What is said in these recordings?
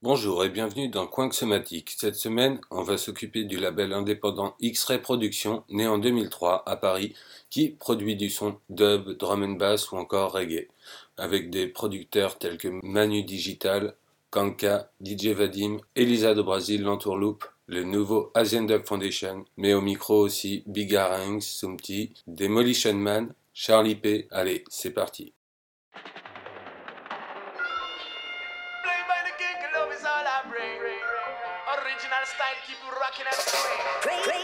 Bonjour et bienvenue dans Coin Somatique. Cette semaine, on va s'occuper du label indépendant X-Ray Productions, né en 2003 à Paris, qui produit du son dub, drum and bass ou encore reggae, avec des producteurs tels que Manu Digital, Kanka, DJ Vadim, Elisa de Brasil, l'Entourloupe, le nouveau Asian Dub Foundation, mais au micro aussi Big Arangs, Sumti, Demolition Man, Charlie P. Allez, c'est parti. Rocking and swing.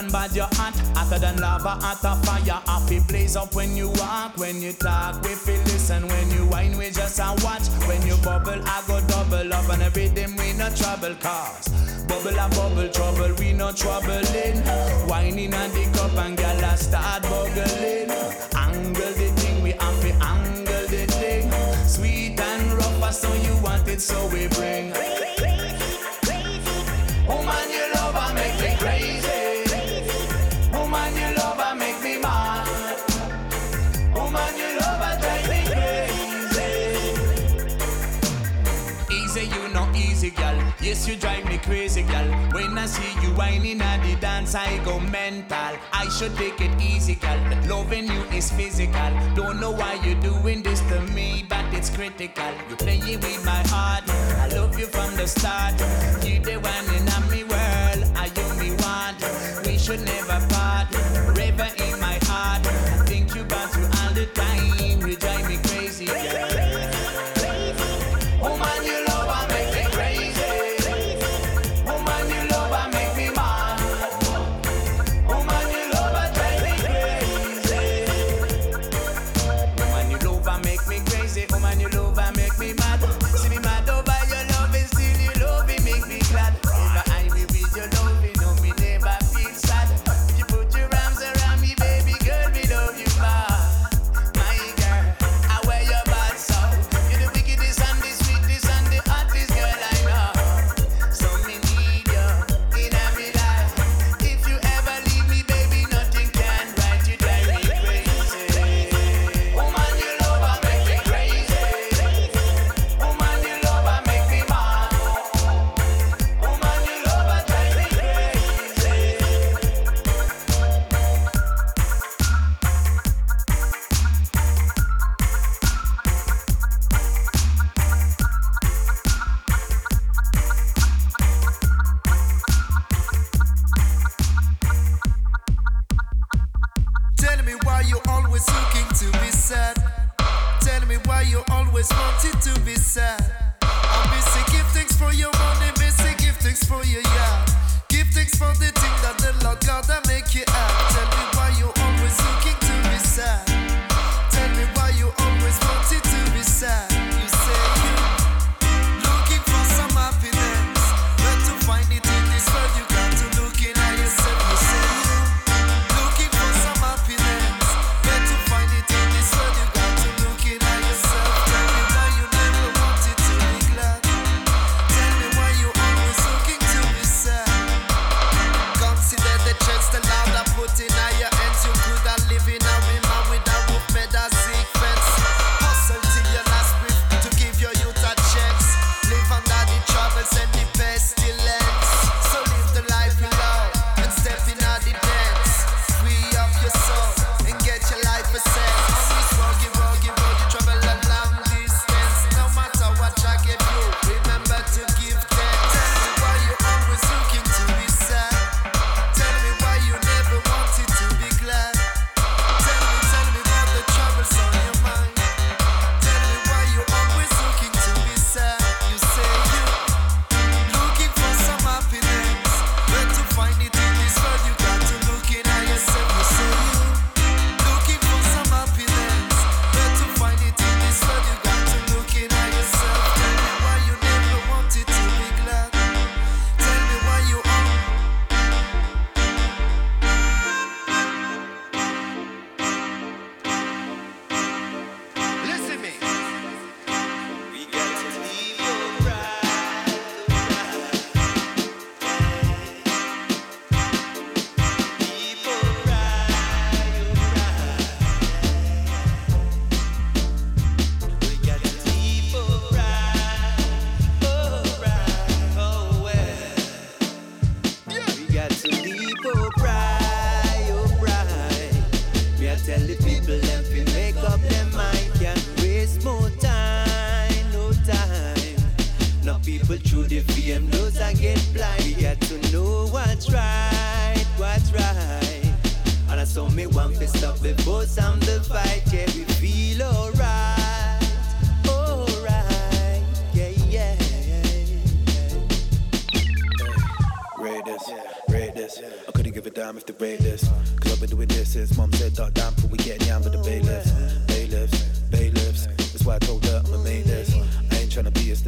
Than bad, you're hot. Hotter than lava, hotter fire. Happy blaze up when you walk, when you talk, we feel listen. When you whine, we just a watch. When you bubble, I go double up, and every day we no trouble cause. Bubble a bubble trouble, we no troubling. Whining on the cup and gal a start buggling. Angle the thing, we to angle the thing. Sweet and rough, so you want it, so we bring. Yes, you drive me crazy, girl. When I see you whining at the dance, I go mental. I should take it easy, girl. Loving you is physical. Don't know why you're doing this to me, but it's critical. You're playing with my heart. I love you from the start. You the one in my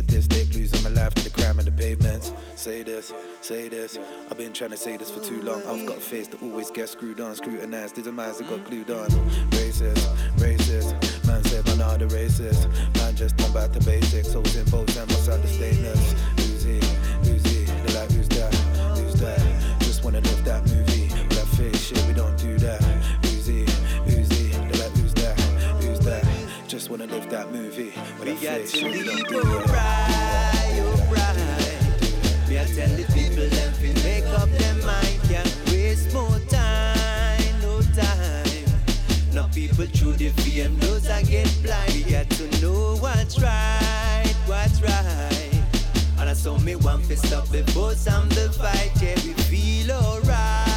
statistic, losing my life to the crime and the pavements. Say this, say this. I've been trying to say this for too long. I've got a face that always gets screwed on, scrutinized. There's a minds that got glued on. Racist, racist. Man said, man, are the racist. Man just done back to basics. Holes in boats and what's out the stainless. Who's he? Who's he? They're like, who's that? Who's that? Just wanna live that movie. That face shit, we don't do that. Just wanna live that movie. With We got to leave, that. right, oh right. Me I tell the people them fi make up their mind, can't waste more time, no time. Now people through the fame, those I get blind. We got to know what's right, what's right. And I saw me one fist up before some the fight, yeah, we feel alright, alright,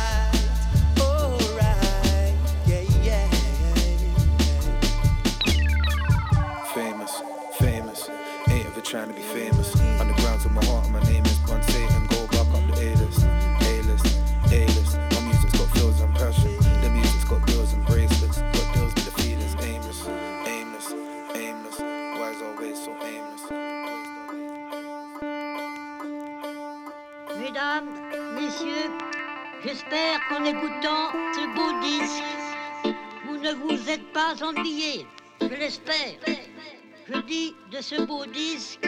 j'espère qu'en écoutant ce beau disque, vous ne vous êtes pas ennuyés. Je l'espère. Je dis de ce beau disque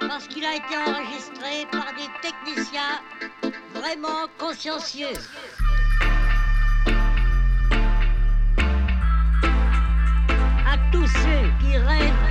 parce qu'il a été enregistré par des techniciens vraiment consciencieux. À tous ceux qui rêvent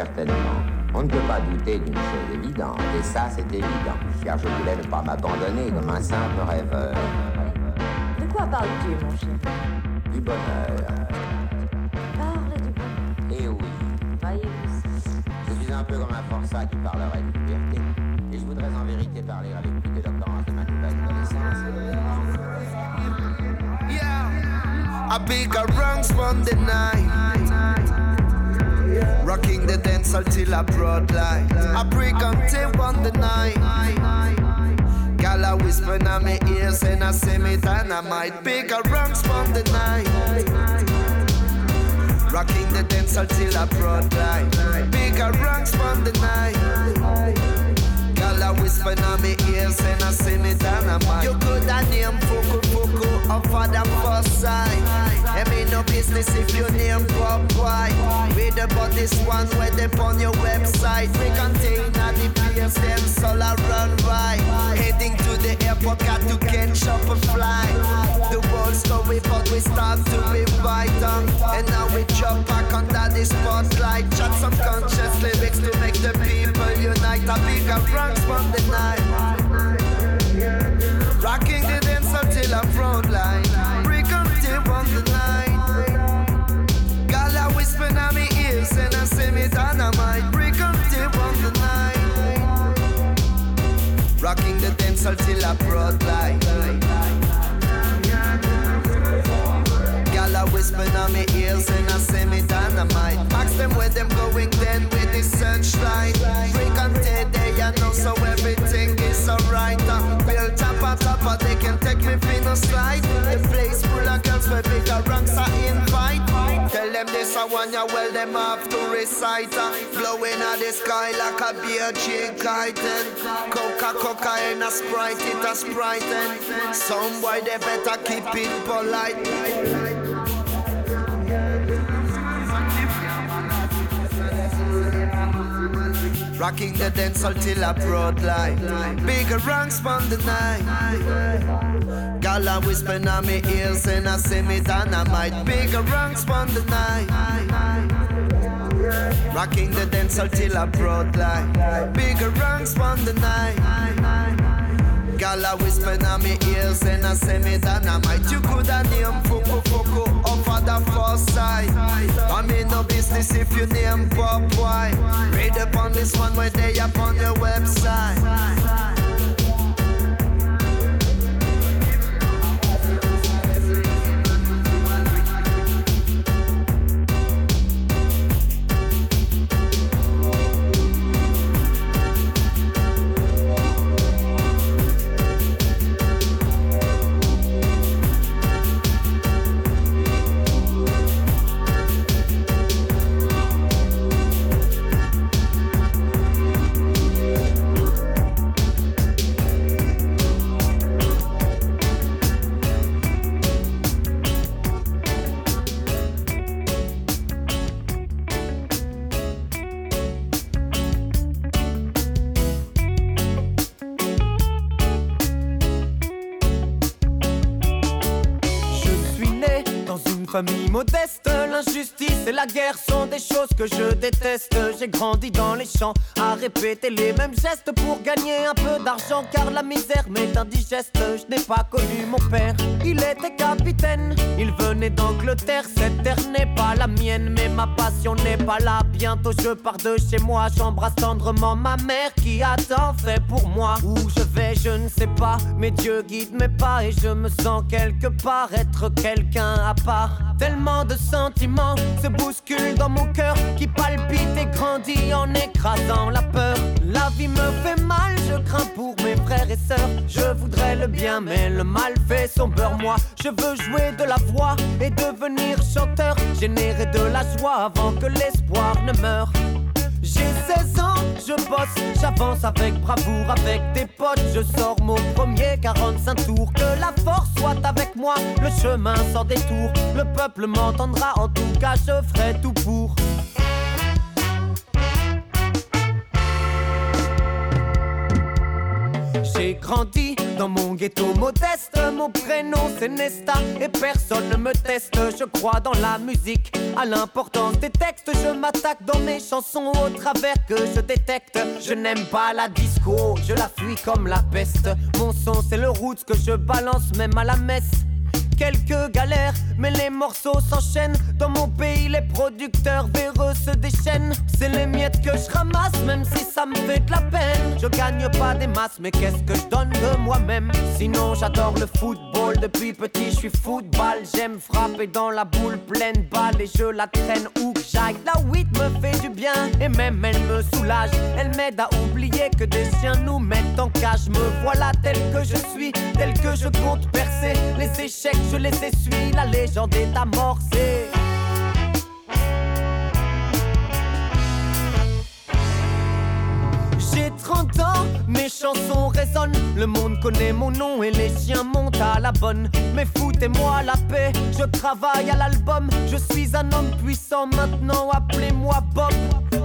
hacia. A broad light. I break until on the night. Gal a whisper in my ears and I say me dynamite. a ranks from the night. Rocking the dance until a broad light. Bigger ranks from the night. Business if you name Pop White Read about this one where they on your website. We contain the place them solar run right Heading to the airport got to catch up a flight. The world's going but we start to revive them And now we jump back under the spotlight. Chat some conscious lyrics to make the people unite. A bigger Bronx from the night. Rocking the dance until I'm front and I say me dynamite. Break until on the night. Rocking the dance until I broad light. In my ears and I me dynamite. Ask them where them going then with the Break so everything is alright. Uh, up on they can take me for no slide The place full of girls where bigger ranks are Tell them this I want ya well them have to recite uh, Blowing at the sky like a beer chick kiten Coca Coca and a Sprite it a Sprite. And Some boy they better keep it polite Rocking the dance till a broad light. Bigger ranks from the night. Gala whisper in my ears and I say me dynamite. Bigger ranks from the night. Rocking the dance till a broad light. Bigger ranks from the night. Gala whisper in my ears and I say me dynamite. You coulda name Fuku Fuku up for the first sight I mean no business if you name Pop this one where they up on your website modeste. L'injustice et la guerre sont des choses que je déteste. J'ai grandi dans les champs à répéter les mêmes gestes pour gagner un peu d'argent. Car la misère m'est indigeste. Je n'ai pas connu mon père. Il était capitaine. Il venait d'Angleterre. Cette terre n'est pas la mienne, mais ma passion n'est pas là. Bientôt je pars de chez moi. J'embrasse tendrement ma mère qui a tant fait pour moi. Où je vais, je ne sais pas. Mais Dieu guide mes pas et je me sens quelque part être quelqu'un à part. Tellement de sentiments se bousculent dans mon cœur qui palpite et grandit en écrasant la peur. La vie me fait mal, je crains pour mes frères et sœurs. Je voudrais le bien, mais le mal fait son beurre. Moi, je veux jouer de la voix et devenir chanteur, générer de la joie avant que l'espoir ne meure. J'ai 16 ans, je bosse, j'avance avec bravoure, avec des potes, je sors mon premier 45 tours. Que la force soit avec moi, le chemin sans détour. Le peuple m'entendra, en tout cas je ferai tout pour. J'ai grandi dans mon ghetto modeste. Mon prénom c'est Nesta et personne ne me teste. Je crois dans la musique, à l'importance des textes. Je m'attaque dans mes chansons au travers que je détecte. Je n'aime pas la disco, je la fuis comme la peste. Mon son c'est le roots que je balance même à la messe quelques galères, mais les morceaux s'enchaînent. Dans mon pays, les producteurs véreux se déchaînent. C'est les miettes que je ramasse, même si ça me fait de la peine. Je gagne pas des masses, mais qu'est-ce que je donne de moi-même? Sinon, j'adore le football. Depuis petit, je suis football. J'aime frapper dans la boule pleine balle et je la traîne où que j'aille. La 8 me fait du bien et même elle me soulage. Elle m'aide à oublier que des chiens nous mettent en cage. Me voilà tel que je suis, tel que je compte percer les échecs je les essuie, la légende est amorcée. J'ai 30 ans, mes chansons résonnent. Le monde connaît mon nom et les chiens montent à la bonne. Mais foutez-moi la paix, je travaille à l'album. Je suis un homme puissant maintenant, appelez-moi Bob.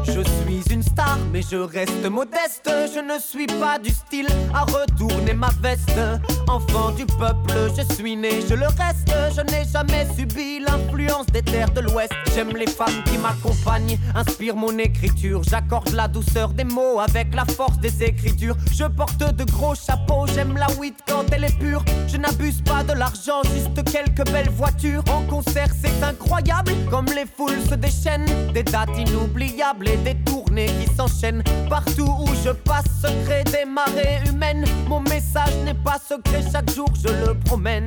Je suis une star, mais je reste modeste. Je ne suis pas du style à retourner ma veste. Enfant du peuple, je suis né, je le reste. Je n'ai jamais subi l'influence des terres de l'Ouest. J'aime les femmes qui m'accompagnent, inspire mon écriture. J'accorde la douceur des mots avec la force des écritures. Je porte de gros chapeaux, j'aime la weed quand elle est pure. Je n'abuse pas de l'argent, juste quelques belles voitures. En concert, c'est incroyable, comme les foules se déchaînent. Des dates inoubliables et des tournées qui s'enchaînent. Partout où je passe, secret des marées humaines. Mon message n'est pas secret, chaque jour je le promène.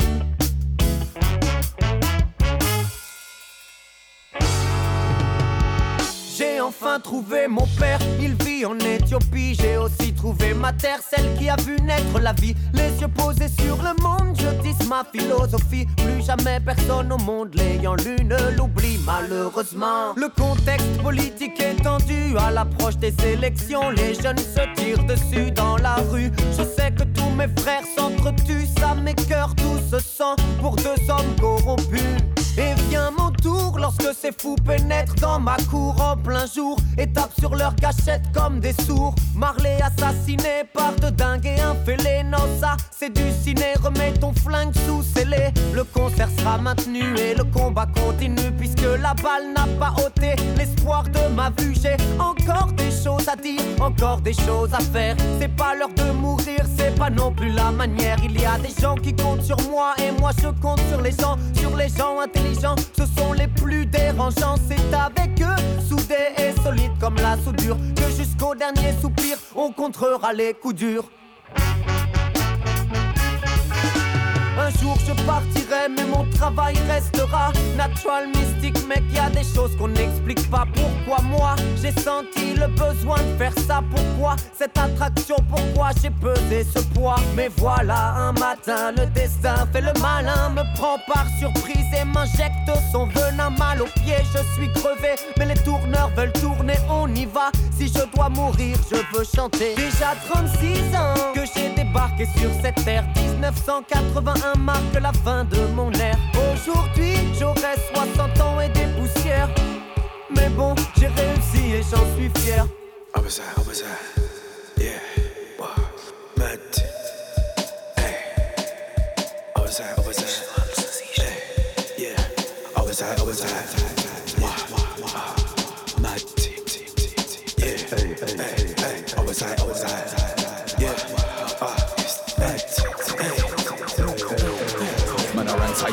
J'ai enfin trouvé mon père, il vit en Éthiopie. J'ai aussi trouvé ma terre, celle qui a vu naître la vie. Les yeux posés sur le monde, je dis ma philosophie. Plus jamais personne au monde l'ayant lu ne l'oublie malheureusement. Le contexte politique est tendu à l'approche des élections. Les jeunes se tirent dessus dans la rue. Je sais que tous mes frères s'entretuent, ça m'écœure tout ce sang pour deux hommes corrompus. Et vient mon tour lorsque ces fous pénètrent dans ma cour en plein jour et tapent sur leur cachette comme des sourds. Marley assassiné par de dingues et un fêlé. Non, ça c'est du ciné. Remets ton flingue sous scellé. Le concert sera maintenu et le combat continue puisque la balle n'a pas ôté l'espoir de ma vue. J'ai encore des choses à dire, encore des choses à faire. C'est pas l'heure de mourir, c'est pas non plus la manière. Il y a des gens qui comptent sur moi et moi je compte sur les gens, sur les gens intelligents. Ce sont les plus dérangeants. C'est avec eux, soudés et solides comme la soudure, que jusqu'au dernier soupir, on contrera les coups durs. Un jour je partirai, mais mon travail restera natural, mystique, mec. Y a des choses qu'on n'explique pas. Pourquoi moi j'ai senti le besoin de faire ça? Pourquoi cette attraction? Pourquoi j'ai pesé ce poids? Mais voilà, un matin, le destin fait le malin, me prend par surprise et m'injecte son venin mal au pied. Je suis crevé, mais les tourneurs veulent tourner, on y va. Si je dois mourir, je veux chanter. Déjà 36 ans que j'ai débarqué sur cette terre, 1981 marque la fin de mon air. Aujourd'hui, j'aurai 60 ans et des poussières. Mais bon, j'ai réussi et j'en suis fier. Yeah. Hey, yeah.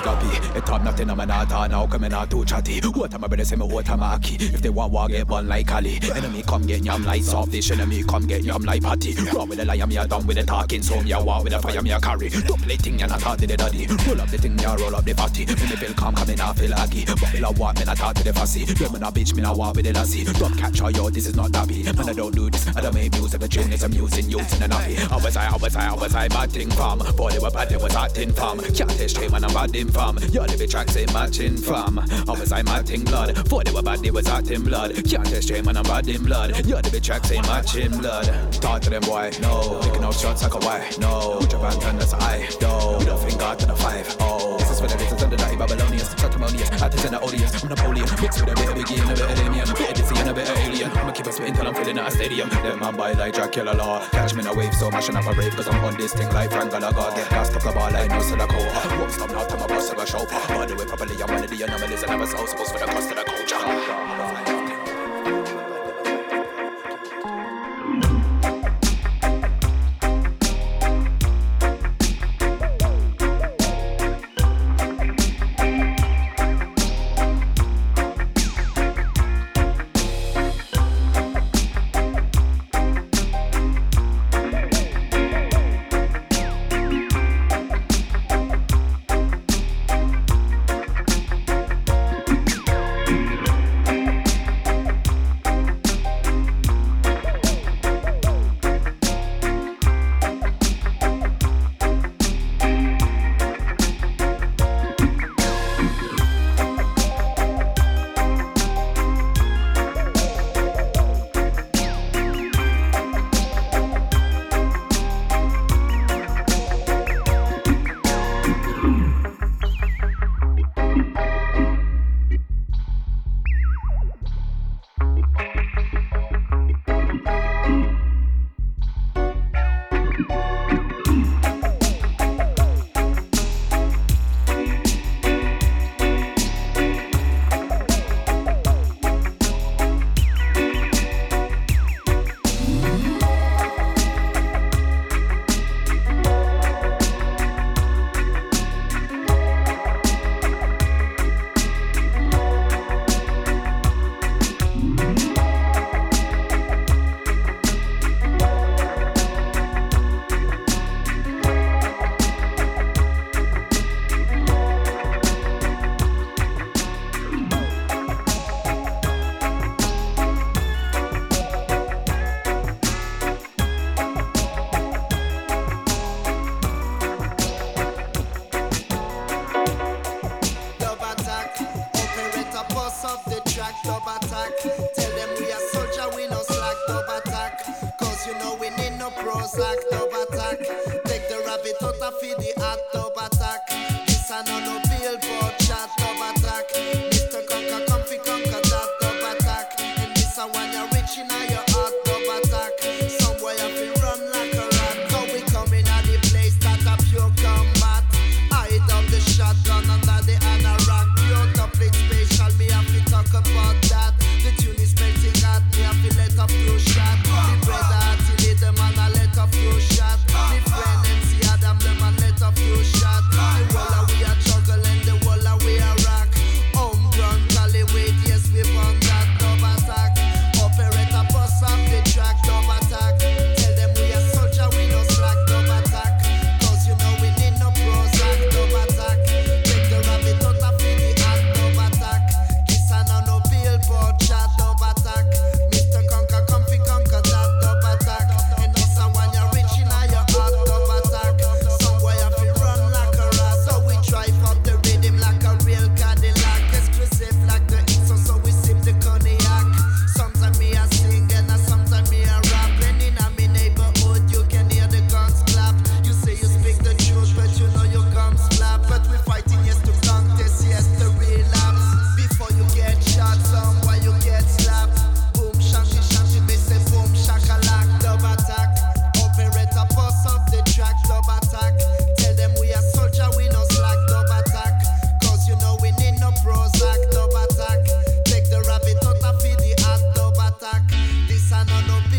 Man a up It top nothing I'm an art now come in out too chatty. What am I better say me what am I If they want war get one like Ali. Enemy come get yam like soft fish Enemy come get yam like patty. Run with the lion me a done with the talking So me a war with the fire me a carry. Don't play thing you not talk to the daddy. Roll up the thing a roll up the When me feel calm coming off feel aggy. But me a walk me not talk to the fussy. Yeah me a bitch me a walk with the lassie. Don't catch her yo this is not dabby Man I don't do this I don't make music the tune is amusing youth in the nappy I was I I was I I was I bad thing farm Body were bad it was acting farm Can't test straight when I'm bad matching fam. Your live tracks ain't matching fam. How was I matching blood? For they were bad, they was acting blood. Can't test straight man, I'm bad in blood. Your live tracks ain't matching blood. Talk to them boy, no. Picking out shots like a why, no. Put your band that's I, no. We don't think God to the five, oh. This is for the little and the Babylonians, Satamonians, Attis and the odious, Napoleon. Mixed with a bit of Biggie and a bit of Damien, bit of Dizzy and a bit of Alien. I'ma keep it spitting till I'm feeling at a stadium. Them man by like Dracula Law. Catch me in a wave, so mashing up a rave, cause I'm on this thing like Frank Gallagher. Get gas, the ball, like no Silico. Won't stop now, time I bust a show. The way properly, I'm one of the anomalies, and I'm so supposed for the cost of the culture.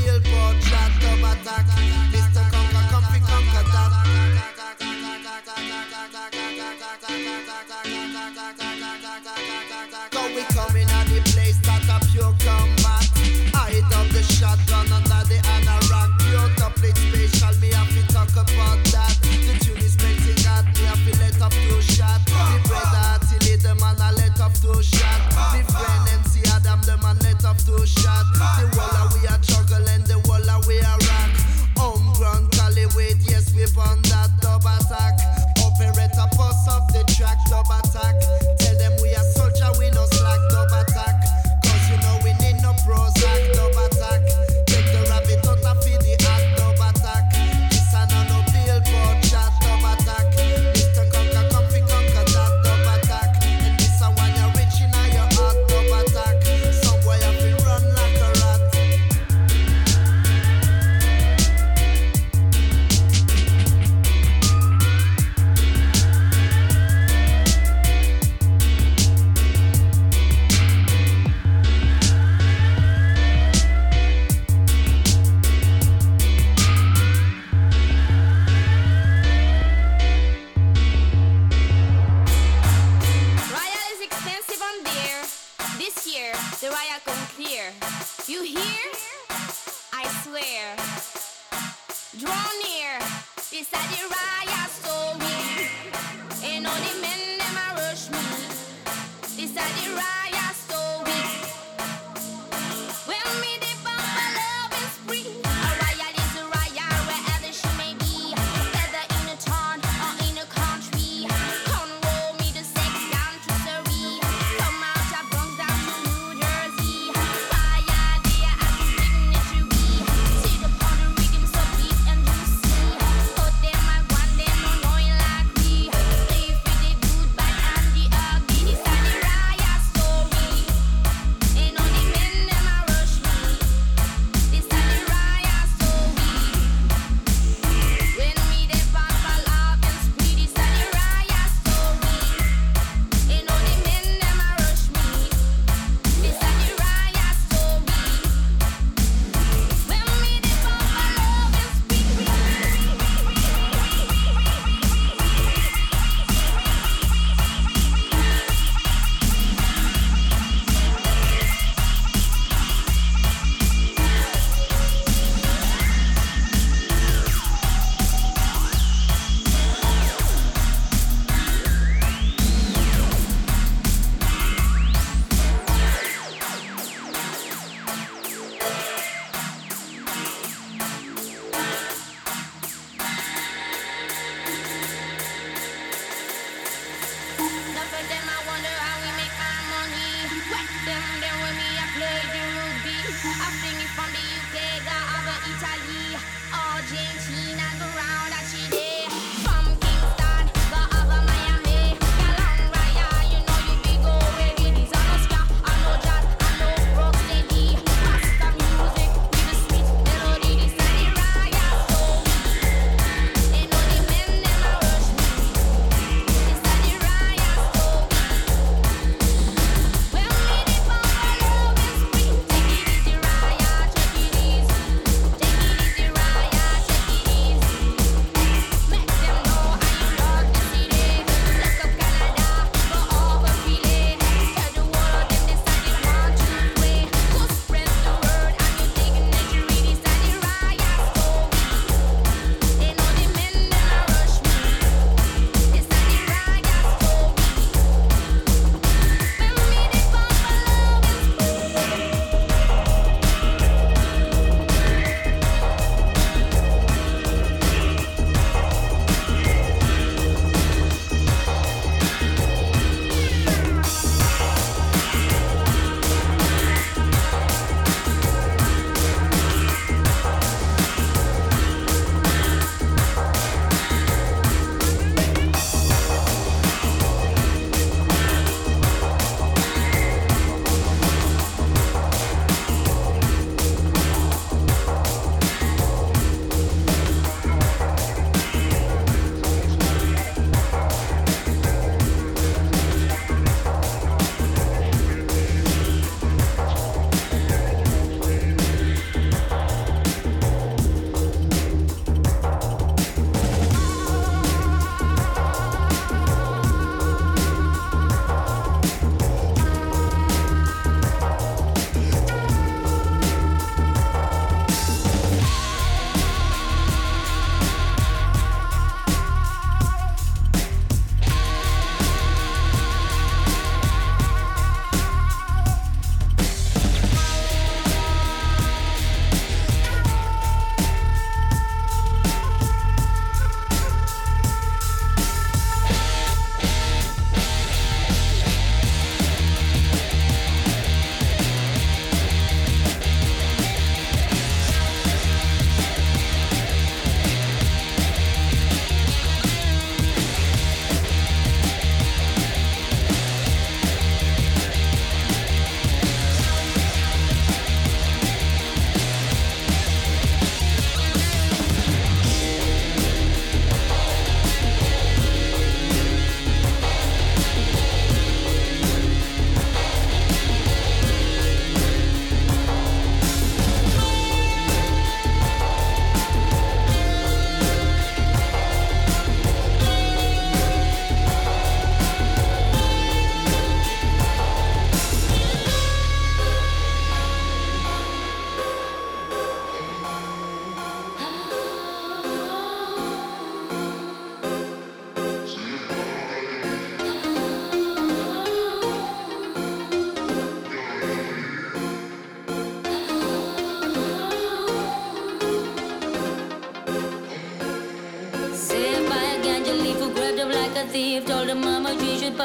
real portrait of attack. Mr. Conquer, we coming at the place that a pure combat. I up the shotgun and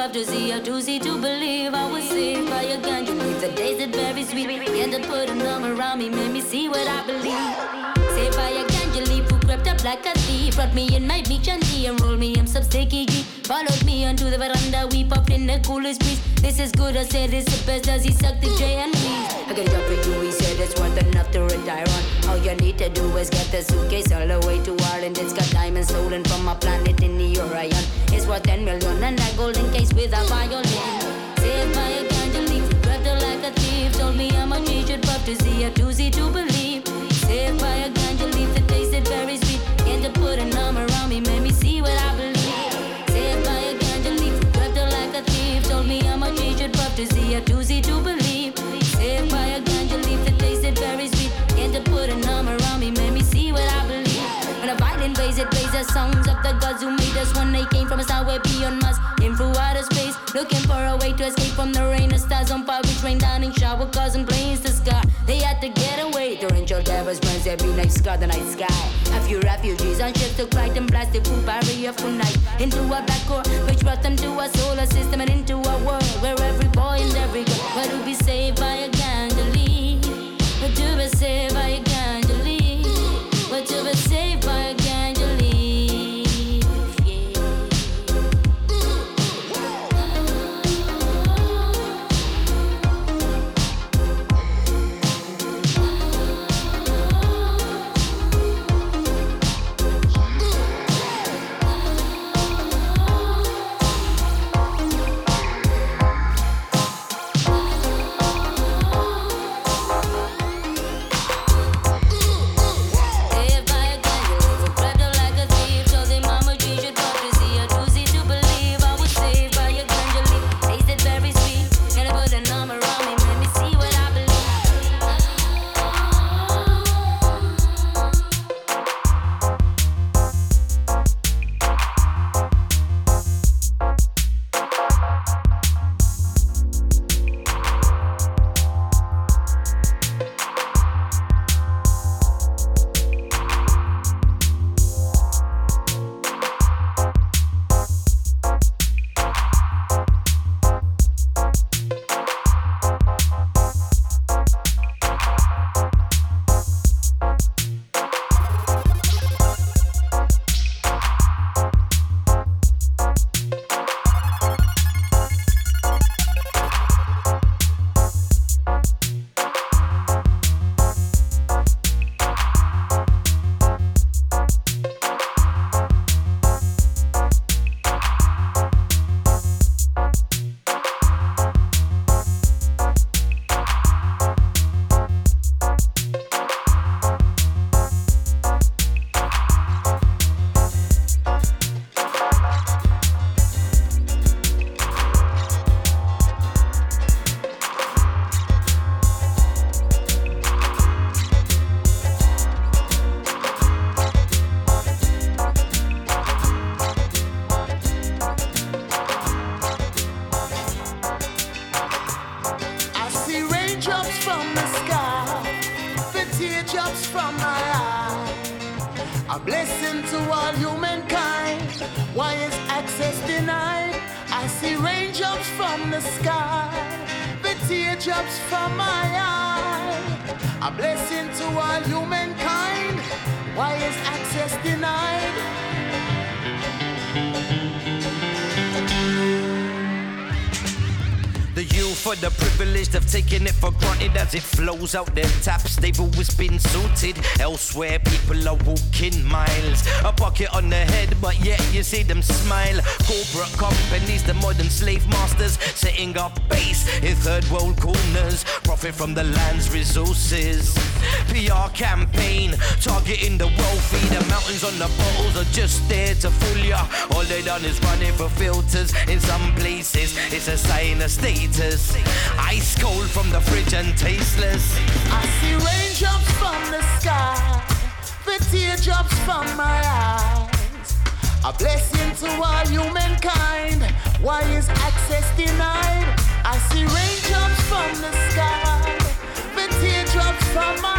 pop to see her to to believe I was saved by a ganja leaf. The days that very sweet. Began to put an arm around me, made me see what I believe. Saved by a ganja leaf who crept up like a thief. Brought me in my beach and tea and rolled me in some sticky G. Followed me onto the veranda, we popped in the coolest breeze. This is good, I said it's the best as he sucked the J and B. I got a job for you, he said it's worth enough to retire on. All you need to do is get the suitcase all the way to Ireland. It's got diamonds stolen from a planet in the Orion. It's worth 10 million and a golden case with a violin. Saved by a ganja leaf, her like a thief. Told me much he should puff to see a doozy to believe. Saved by a ganja leaf that tasted very sweet. Began to put an arm around me, made me see what I believe. Saved by a ganja leaf, her like a thief. Told me much he should puff to see a doozy the gods who made us when they came from a star way beyond us. In through outer space, looking for a way to escape from the rain. The stars on fire, which rain down in shower, causing planes to sky. They had to get away. The angel devils runs every night, scar the night sky. A few refugees on ships took flight and blasted through barrier for night into a black hole, which brought them to a solar system and into a world where every boy and every girl were to be saved by a leaf. Were to be saved by a leaf. Were to be saved by a flows out their taps. They've always been suited. Elsewhere, people are walking miles. A bucket on the head, but yet you see them smile. Corporate companies, the modern slave masters, setting up base in third world corners. Profit from the land's resources. PR campaign targeting the wealthy. The mountains on the bottles are just there to fool ya. All they done is running for filters. In some places, it's a sign of status. Ice cold from the fridge and tasteless. I see raindrops from the sky, the teardrops from my eyes. A blessing to all humankind. Why is access denied? I see raindrops from the sky, the teardrops from my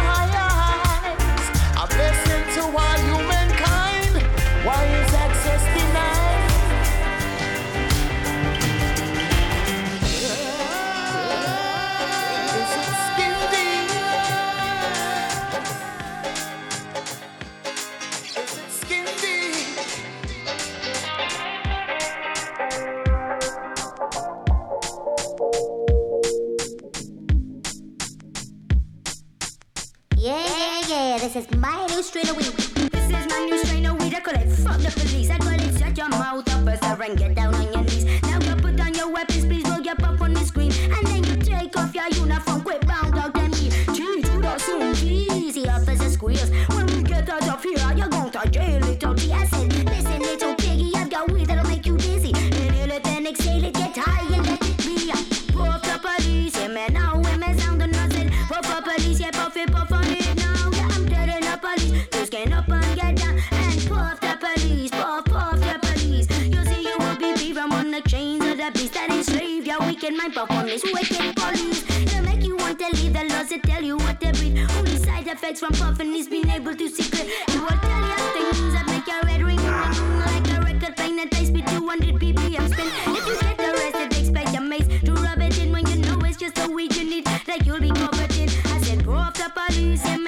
is my new strain of weed. This is my new strain of weed. I call it fuck the police. I call it shut your mouth up, officer, and get down on your knees. Now go put down your weapons, please roll your up on this wicked police. It'll make you want to leave the laws that tell you what to breathe. Only side effects from puffing is being able to see clear. It will tell you things that make your red ring like a record playing that high speed 200 BPM spin. If you get arrested, expect your mates to rub it in when you know it's just the weed you need. Like you'll be covered in. I said, puff the police, and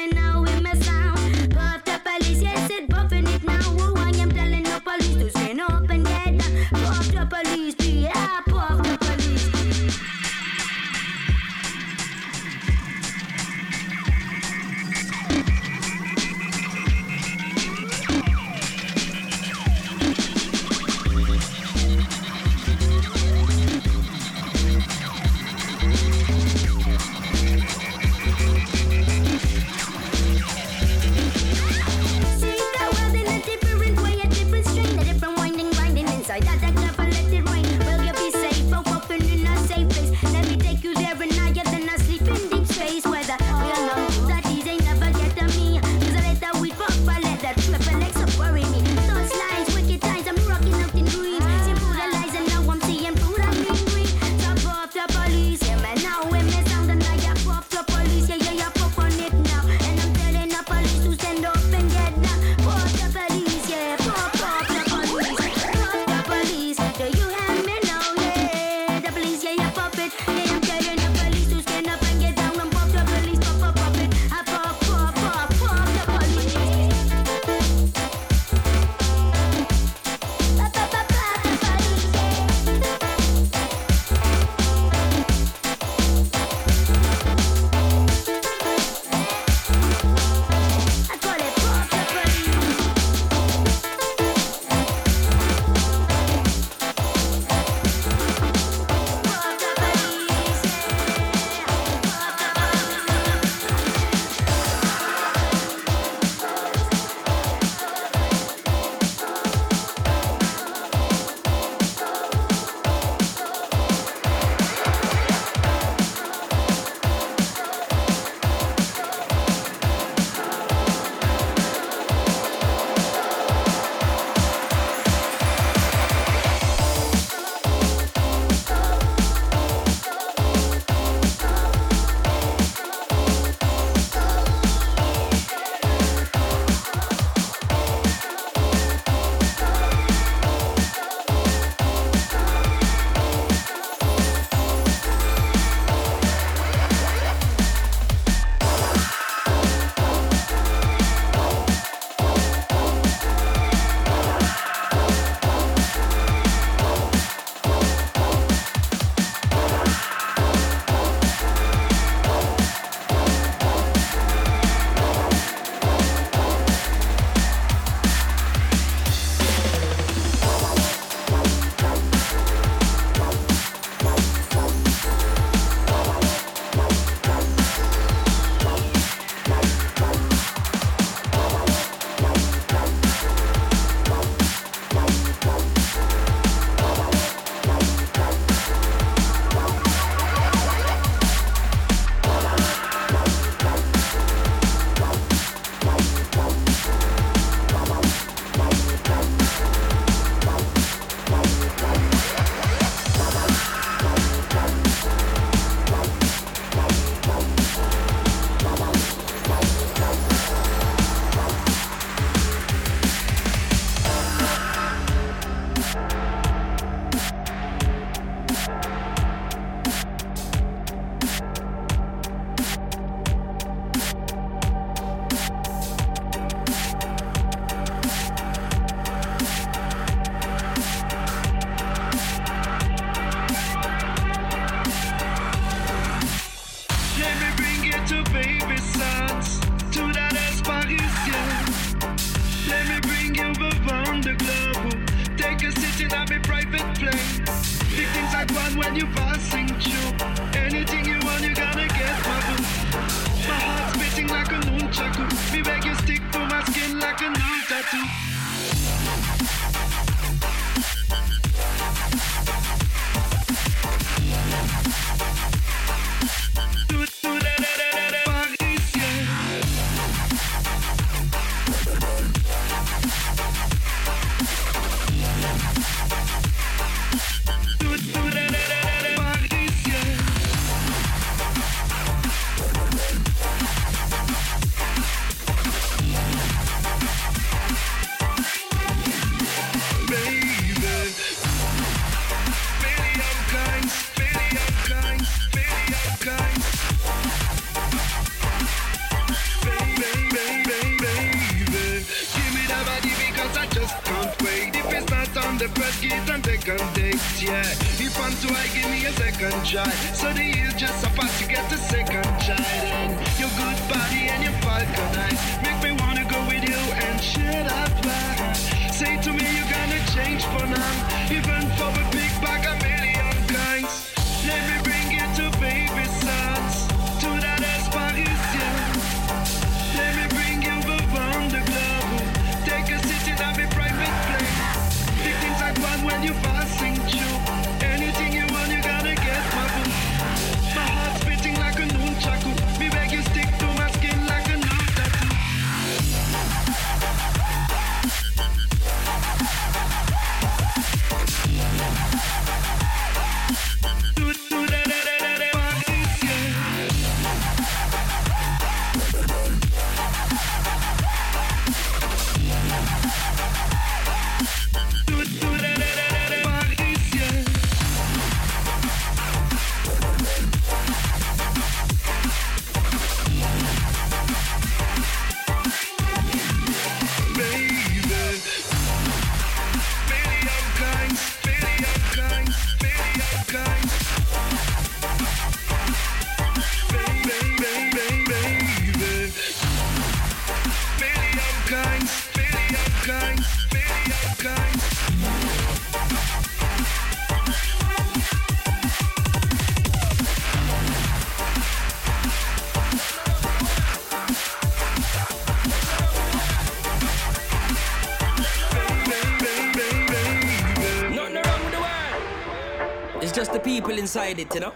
inside it, you know.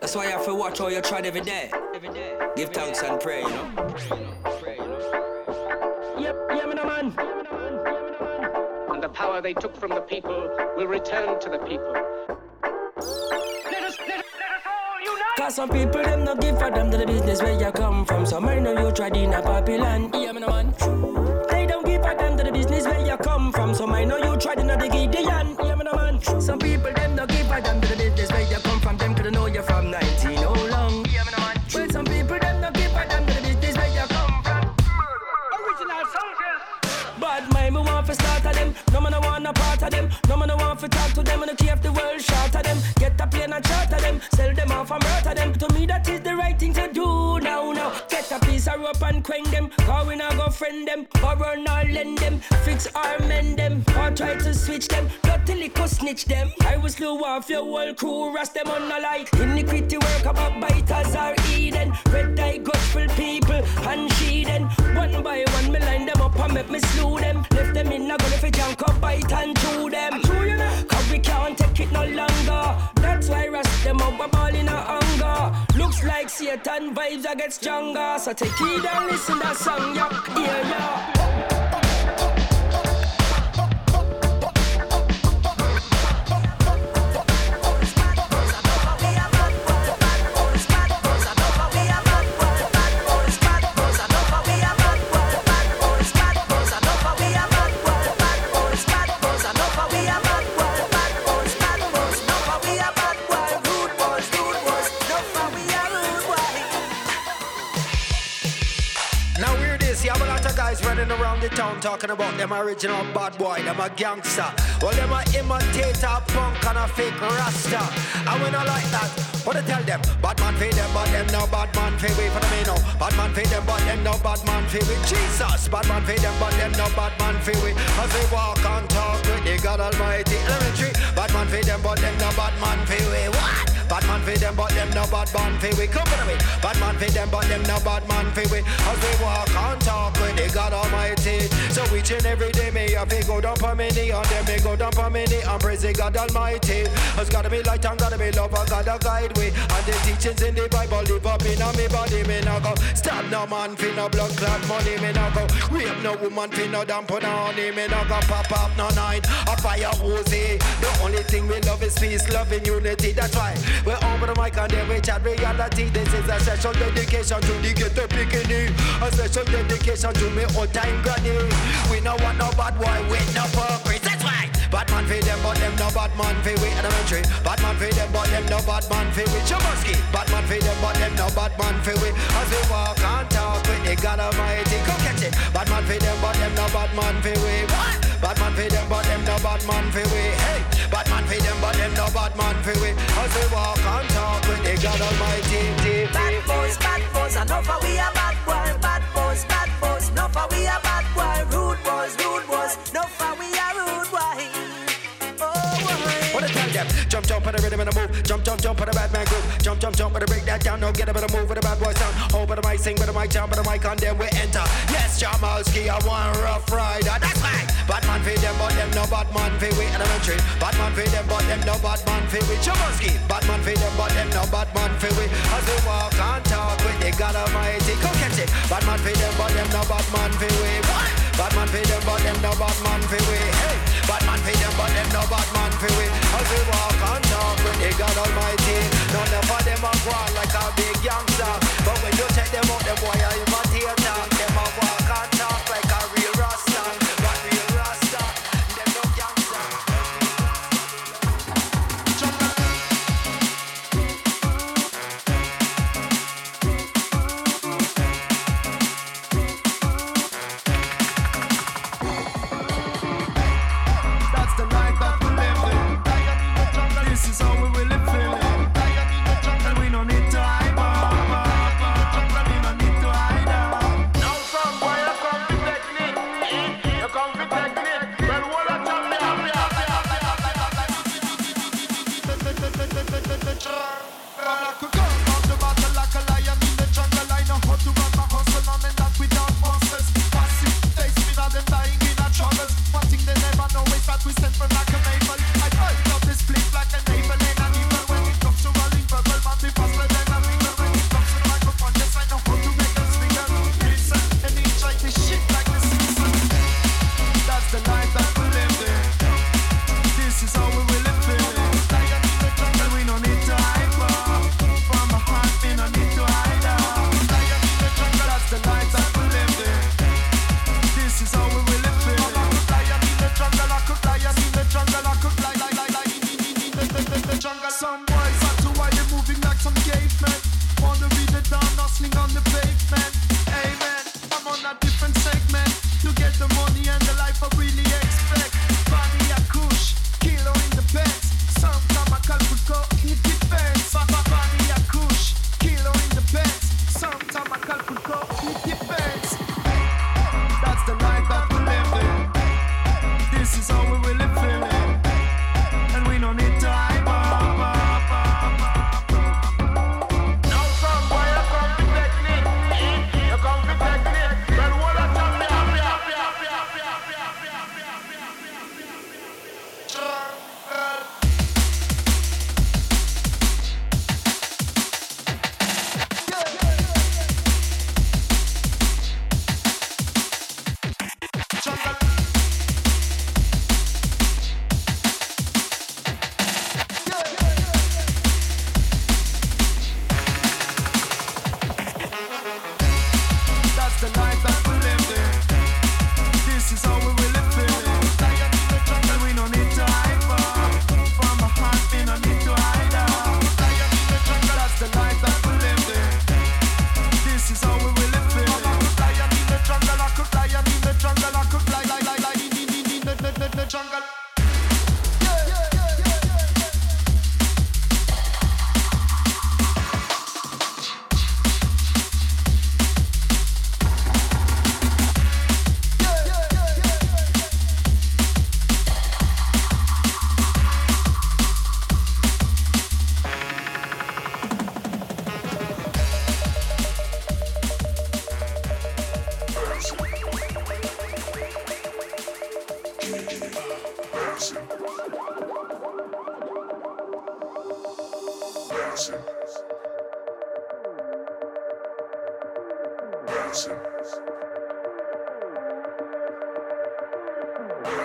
That's why you have to watch how you tread every day. Give thanks and pray, you know. Yep, yeah, man, man. And the power they took from the people will return to the people. Let us, let us, let us all unite. Cause some people them not give for them to the business where you come from. Some I know you tried in a poppy land. Yeah, man, man. They don't give a damn to the business where you come from. Some I know you tried in a the Gideon. Yeah, man, man. Some people them not give a damn Off and murder them. Right thing to do now. Now, get a piece of rope and quang them. Or we not go friend them. Or run or lend them. Fix or mend them. Or try to switch them. It go snitch them. I will slow off your whole crew. Rust them on the light. Iniquity work about biters or Eden. Red eye, gospel people. And she then. One by one, me line them up and make me slew them. Left them in a gully for junk up, bite and chew them. True, you know? Cause we can't take it no longer. That's why rust them up, we're ball in a hunger. Looks like Satan vibes I get stronger. So take heed and listen to that song, yeah, yeah, yeah. The town talking about them original bad boy, them a gangster. Well, them a imitator, punk and a fake rasta. And we not like that. I tell them? Bad man feed them, but them no bad man feed we for the no. Bad man feed them, but them no bad man feed we. Jesus, bad man feed them, but them no bad man feed we. As we walk and talk with the God Almighty elementary. Bad man for them, but them no bad man for we. What? Bad man for them, but them no bad man for we. Come with me. Bad man for them, but them no bad man for we. As we walk and talk with the God Almighty. So each and every day me have to go down for me knee, and then me go down for me knee and praise the God Almighty. Has gotta be light and gotta be love, and gotta guide we. And the teachings in the Bible live up in me body. Me no go stab no man for no blood clot money. Me no go rape no woman for no damn put on. Me no go pop up no night a fire hose. The only thing we love is peace, love and unity. That's why we're over the mic and then we chat reality. This is a special dedication to the ghetto bikini. A special dedication to me old time granny. We no want no bad boy with no purpose. That's why. Bad man for them, but them no bad man for we elementary. Bad man for them, but them no bad man for we Chubosky. Bad man for them, but them no bad man for we. As we walk and talk with the God Almighty, come catch it. Bad man for them, but them no bad man for we. What? Bad man for them, but them no bad man for we. Hey, bad man for them, but them no bad man for we. As we walk and talk with the God Almighty. Bad boys, bad boys, enough of we a bad boy. Bad Jump, jump, put a rhythm in the move. Jump, jump, jump, put a bad man groove. Jump, jump, jump, put a break that down. Now get a of move with a bad boy sound. Hold but the mic, sing but the mic, jump but the mic on them we enter. Yes, Jamalski, I want rough rider. That's right. Bad man for them, but them no bad man for we elementary. Bad man for them, but them no bad man for we Jamalski. Bad man for them, but them no bad man for we. As we walk and talk with the God Almighty, come catch it. Bad man for them, but them no bad man for we. What? Bad man for them, but them no bad man for we. Hey, bad man for them, but them no bad man for we Almighty, none of them are gone like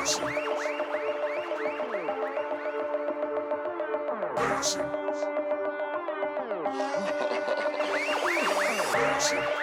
Thank you.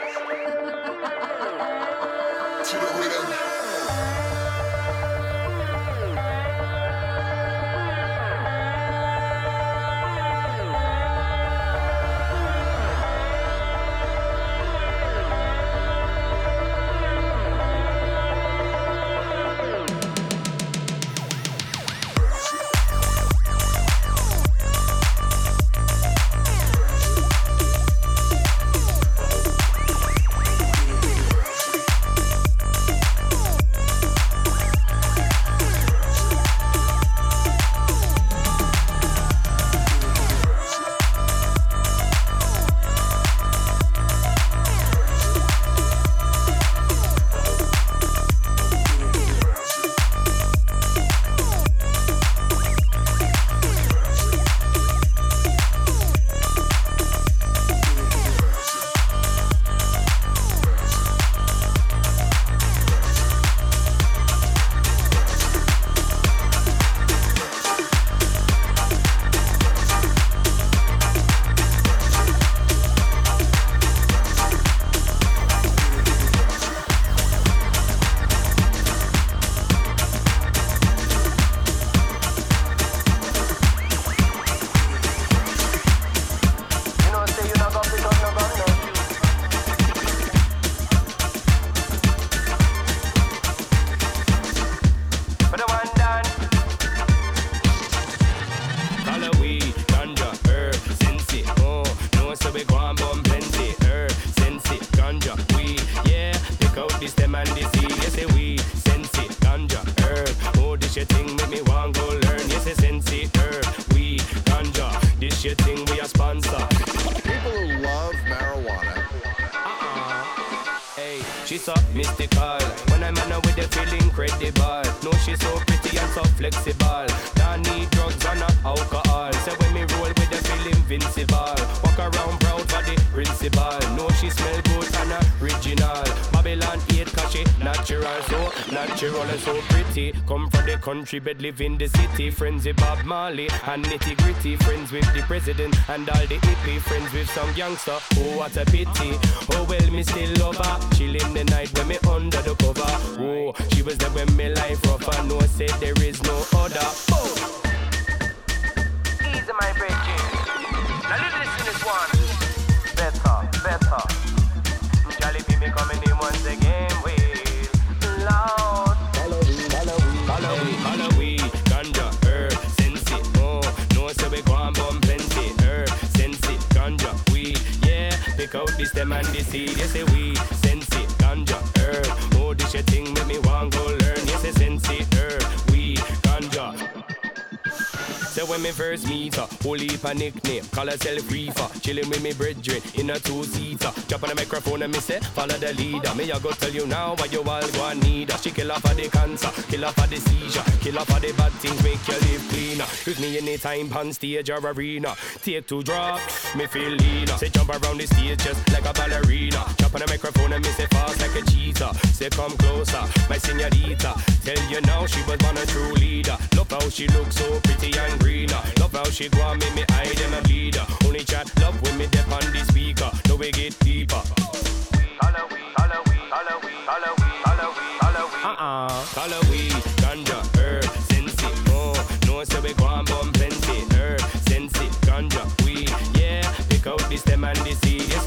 so we go and bum plenty. Herb, it, ganja, weed, yeah. Pick out this them and this seed, yes, say we sensi ganja, herb. Oh, this your thing make me want go learn, yes, say sensi herb, weed, ganja. This your thing we a sponsor. People who love marijuana. Uh-uh. Hey, she's so mystical. When I'm on her with the feeling credible. No, she's so pretty and so flexible. Country but live in the city. Friends with Bob Marley and nitty gritty. Friends with the president and all the hippie. Friends with some youngster. Oh, what a pity. Oh, well, me still love her. Chilling the night when me under the cover. Oh, she was there when me life rough. I know said there is no other. Oh. Easy, my bridge. Now listen this one. Better, better. Jolly me coming in Pick out this them and the seed, yes, we sensi, ganja, herb. Oh, this your thing, make me want go learn, yes, say sensi, herb, So when me first meet her, whole heap a nickname, call herself Reefer. Chilling with me brethren in a two-seater. Drop on the microphone and me say, follow the leader. Me I go tell you now why you all go need. She kill off for the cancer, kill off for the seizure, kill off for the bad things, make you live cleaner. Use me anytime on stage or arena. Take two drops, me feel leaner. Say jump around the stage just like a ballerina. Drop on the microphone and me say fast like a cheetah. Say come closer, my señorita. Tell you now she was born a true leader. Look how she looks so pretty and green greener. Love how she go and make me eye them a leader. Only chat love when me dip on the speaker. No we get deeper. Halloween, Halloween, Halloween, Halloween, Halloween, Halloween. Uh-uh. Halloween, ganja, herb, sensi, oh. No, so we go and bump plenty, herb, sensi, ganja, we, yeah. Pick out the stem and the seed, yes,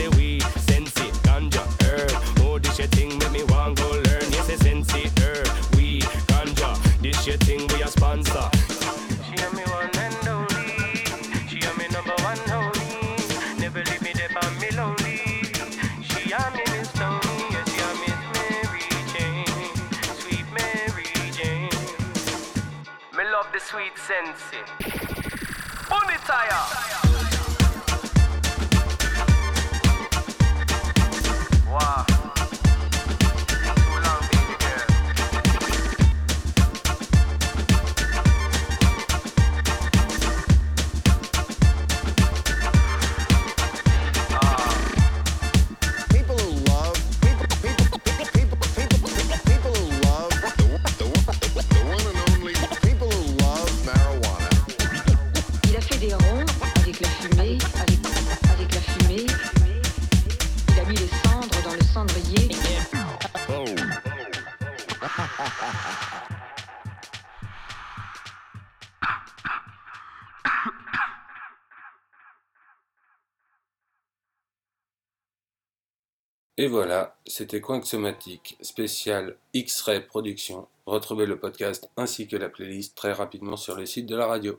Et voilà, c'était Somatique, spécial X-Ray Production. Retrouvez le podcast ainsi que la playlist très rapidement sur le site de la radio.